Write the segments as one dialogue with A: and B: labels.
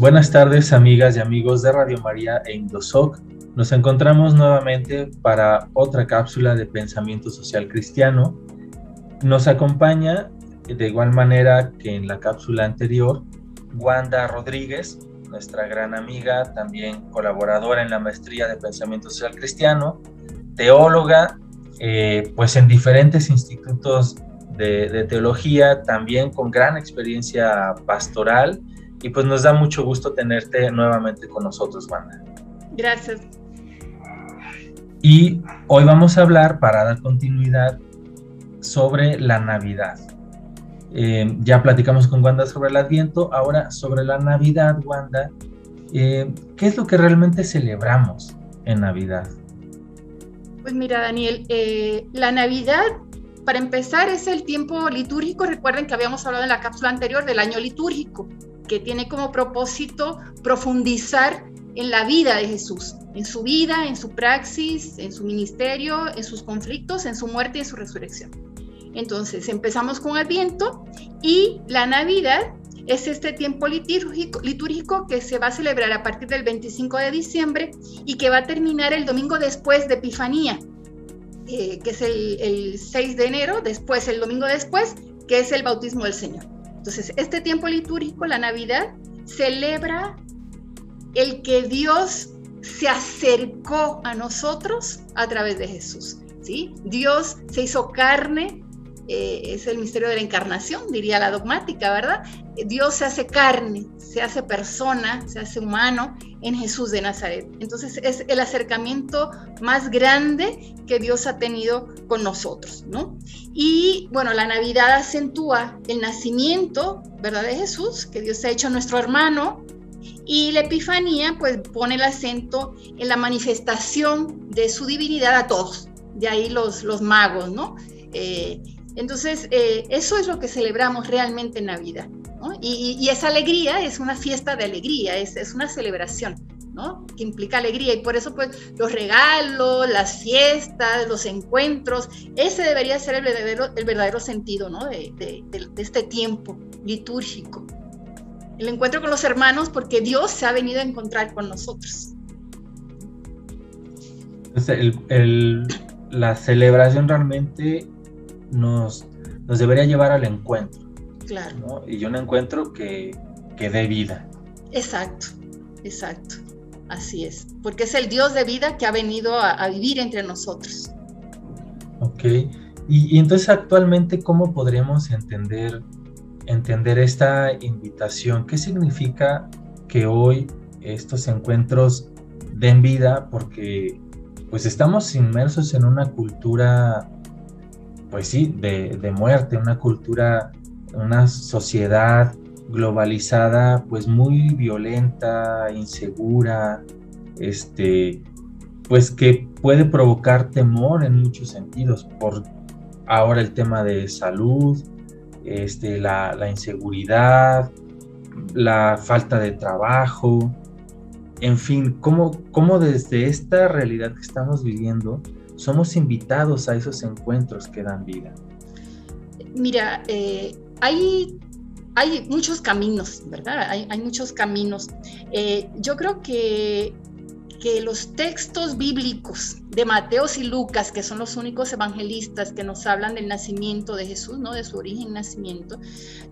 A: Buenas tardes, amigas y amigos de Radio María e Indosoc. Nos encontramos nuevamente para otra cápsula de pensamiento social cristiano. Nos acompaña, de igual manera que en la cápsula anterior, Wanda Rodríguez, nuestra gran amiga, también colaboradora en la maestría de pensamiento social cristiano, teóloga, eh, pues en diferentes institutos de, de teología, también con gran experiencia pastoral y pues nos da mucho gusto tenerte nuevamente con nosotros, Wanda.
B: Gracias.
A: Y hoy vamos a hablar, para dar continuidad, sobre la Navidad. Eh, ya platicamos con Wanda sobre el Adviento, ahora sobre la Navidad, Wanda. Eh, ¿Qué es lo que realmente celebramos en Navidad?
B: Pues mira, Daniel, eh, la Navidad, para empezar, es el tiempo litúrgico. Recuerden que habíamos hablado en la cápsula anterior del año litúrgico que tiene como propósito profundizar en la vida de Jesús, en su vida, en su praxis, en su ministerio, en sus conflictos, en su muerte y en su resurrección. Entonces empezamos con Adviento y la Navidad es este tiempo litúrgico, que se va a celebrar a partir del 25 de diciembre y que va a terminar el domingo después de Epifanía, eh, que es el 6 de enero, después el domingo después, que es el bautismo del Señor. Entonces, este tiempo litúrgico, la Navidad, celebra el que Dios se acercó a nosotros a través de Jesús. ¿sí? Dios se hizo carne eh, es el misterio de la encarnación, diría la dogmática, ¿verdad? Dios se hace carne, se hace persona, se hace humano en Jesús de Nazaret. Entonces es el acercamiento más grande que Dios ha tenido con nosotros, ¿no? Y bueno, la Navidad acentúa el nacimiento, ¿verdad? De Jesús, que Dios ha hecho nuestro hermano, y la Epifanía, pues pone el acento en la manifestación de su divinidad a todos. De ahí los, los magos, ¿no? Eh, entonces, eh, eso es lo que celebramos realmente en Navidad. ¿no? Y, esa alegría es una fiesta de alegría, es, es, una celebración, ¿no? Que implica alegría. Y por eso, pues, los regalos, las fiestas, los encuentros, ese debería ser el verdadero, el verdadero sentido, ¿no? De, este tiempo litúrgico. El encuentro con los hermanos, porque Dios se ha venido a encontrar con nosotros.
A: El, la celebración realmente nos, nos debería llevar al encuentro. Claro. Y un encuentro que, que dé vida.
B: Exacto, exacto. Así es. Porque es el Dios de vida que ha venido a, vivir entre nosotros.
A: Ok. Y, y, entonces actualmente, ¿cómo podríamos entender, entender esta invitación? ¿Qué significa que hoy estos encuentros den vida? Porque pues estamos inmersos en una cultura pues sí, de, muerte, una cultura, una sociedad globalizada, pues muy violenta, insegura, este, pues que puede provocar temor en muchos sentidos, por ahora el tema de salud, este, la, la inseguridad, la falta de trabajo, en fin, cómo, cómo desde esta realidad que estamos viviendo, somos invitados a esos encuentros que dan vida.
B: Mira, eh, hay, hay muchos caminos, ¿verdad? Hay, muchos caminos. Eh, yo creo que, que los textos bíblicos de Mateos y Lucas, que son los únicos evangelistas que nos hablan del nacimiento de Jesús, ¿no? De su origen y nacimiento,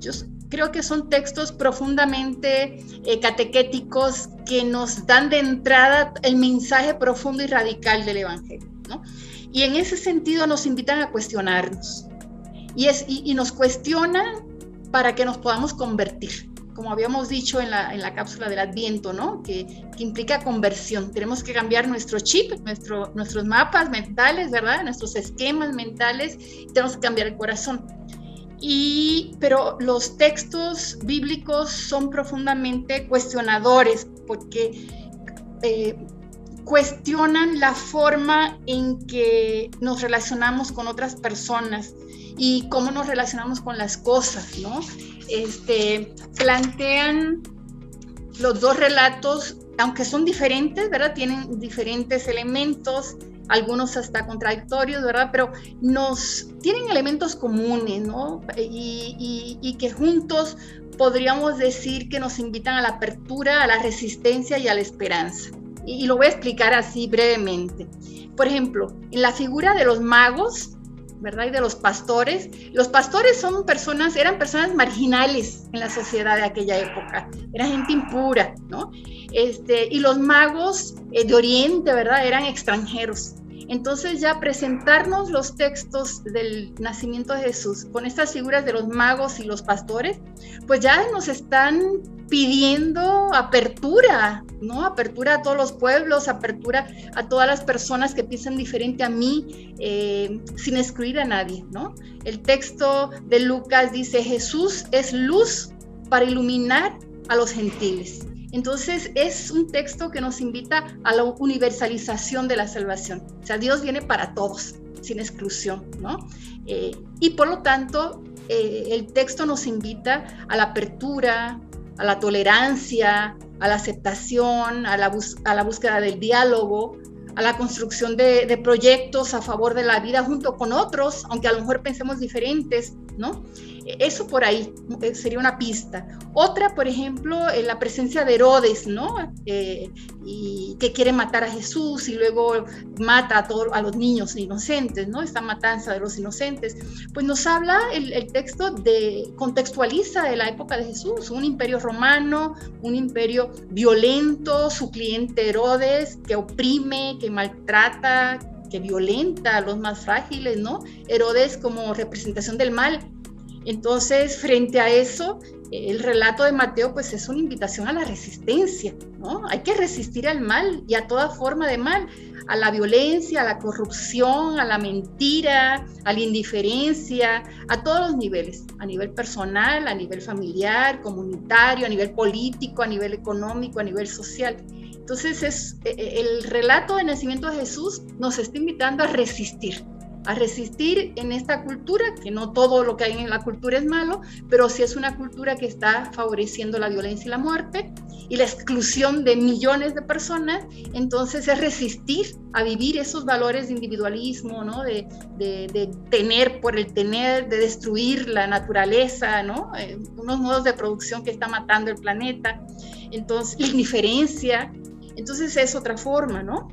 B: yo creo que son textos profundamente eh, catequéticos que nos dan de entrada el mensaje profundo y radical del Evangelio. Y en ese sentido nos invitan a cuestionarnos. Y, es, y, nos cuestionan para que nos podamos convertir, como habíamos dicho en la, en la cápsula del Adviento, ¿no? Que, que, implica conversión. Tenemos que cambiar nuestro chip, nuestro, nuestros mapas mentales, ¿verdad? Nuestros esquemas mentales, tenemos que cambiar el corazón. Y, pero los textos bíblicos son profundamente cuestionadores porque eh, cuestionan la forma en que nos relacionamos con otras personas y cómo nos relacionamos con las cosas, ¿no? Este, plantean los dos relatos, aunque son diferentes, ¿verdad? Tienen diferentes elementos, algunos hasta contradictorios, ¿verdad? Pero nos tienen elementos comunes, ¿no? Y, y que juntos podríamos decir que nos invitan a la apertura, a la resistencia y a la esperanza. Y, lo voy a explicar así brevemente. Por ejemplo, en la figura de los magos, ¿verdad? Y de los pastores. Los pastores son personas, eran personas marginales en la sociedad de aquella época, era gente impura, ¿no? Este, y los magos eh, de Oriente, ¿verdad? Eran extranjeros. Entonces ya presentarnos los textos del nacimiento de Jesús con estas figuras de los magos y los pastores, pues ya nos están pidiendo apertura, ¿no? Apertura a todos los pueblos, apertura a todas las personas que piensan diferente a mí, eh, sin excluir a nadie, ¿no? El texto de Lucas dice, Jesús es luz para iluminar a los gentiles. Entonces es un texto que nos invita a la universalización de la salvación. O sea, Dios viene para todos, sin exclusión, ¿no? Eh, y por lo tanto, eh, el texto nos invita a la apertura, a la tolerancia, a la aceptación, a la, a la búsqueda del diálogo, a la construcción de, de, proyectos a favor de la vida junto con otros, aunque a lo mejor pensemos diferentes, ¿no? Eso por ahí eh, sería una pista. Otra, por ejemplo, la presencia de Herodes, ¿no? Eh, y que quiere matar a Jesús y luego mata a, todos a los niños inocentes, ¿no? Esta matanza de los inocentes. Pues nos habla el, el texto de, contextualiza de la época de Jesús, un imperio romano, un imperio violento, su cliente Herodes, que oprime, que maltrata, que violenta a los más frágiles, ¿no? Herodes como representación del mal entonces, frente a eso, el relato de Mateo pues es una invitación a la resistencia, ¿no? Hay que resistir al mal y a toda forma de mal, a la violencia, a la corrupción, a la mentira, a la indiferencia, a todos los niveles, a nivel personal, a nivel familiar, comunitario, a nivel político, a nivel económico, a nivel social. Entonces es e, e, el relato de nacimiento de Jesús nos está invitando a resistir, a resistir en esta cultura, que no todo lo que hay en la cultura es malo, pero sí es una cultura que está favoreciendo la violencia y la muerte y la exclusión de millones de personas, entonces es resistir a vivir esos valores de individualismo, ¿no? de, de, tener por el tener, de destruir la naturaleza, ¿no? Eh, unos modos de producción que está matando el planeta, entonces, indiferencia, entonces es otra forma, ¿no?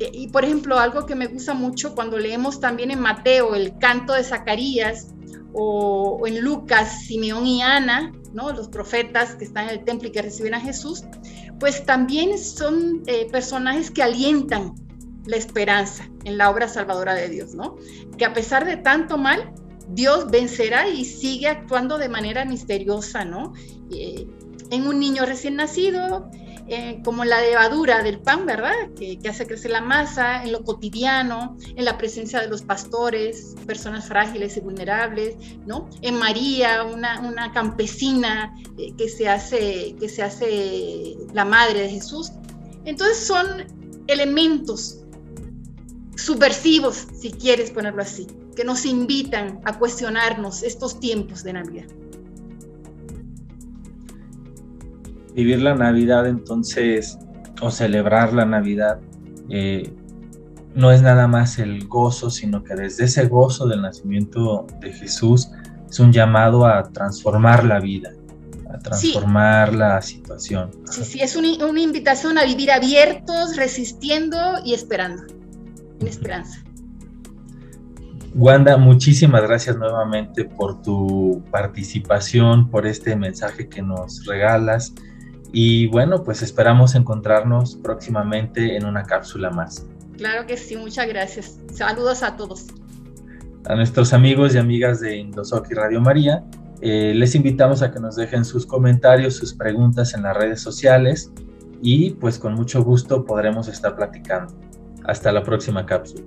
B: Eh, y por ejemplo, algo que me gusta mucho cuando leemos también en Mateo el canto de Zacarías o, en Lucas, Simeón y Ana, ¿no? los profetas que están en el templo y que reciben a Jesús, pues también son eh, personajes que alientan la esperanza en la obra salvadora de Dios, ¿no? Que a pesar de tanto mal, Dios vencerá y sigue actuando de manera misteriosa, ¿no? Eh, en un niño recién nacido, eh, como la levadura del pan, ¿verdad? Que, hace crecer la masa, en lo cotidiano, en la presencia de los pastores, personas frágiles y vulnerables, ¿no? En María, una, campesina eh, que, se hace, que se hace la madre de Jesús. Entonces son elementos subversivos, si quieres ponerlo así, que nos invitan a cuestionarnos estos tiempos de Navidad.
A: Vivir la Navidad entonces, o celebrar la Navidad, eh, no es nada más el gozo, sino que desde ese gozo del nacimiento de Jesús es un llamado a transformar la vida, a transformar la situación.
B: Sí, sí, es una, una, invitación a vivir abiertos, resistiendo y esperando, en esperanza.
A: Wanda, muchísimas gracias nuevamente por tu participación, por este mensaje que nos regalas. Y bueno, pues esperamos encontrarnos próximamente en una cápsula más.
B: Claro que sí, muchas gracias. Saludos a todos.
A: A nuestros amigos y amigas de Indosoki Radio María, eh, les invitamos a que nos dejen sus comentarios, sus preguntas en las redes sociales y pues con mucho gusto podremos estar platicando. Hasta la próxima cápsula.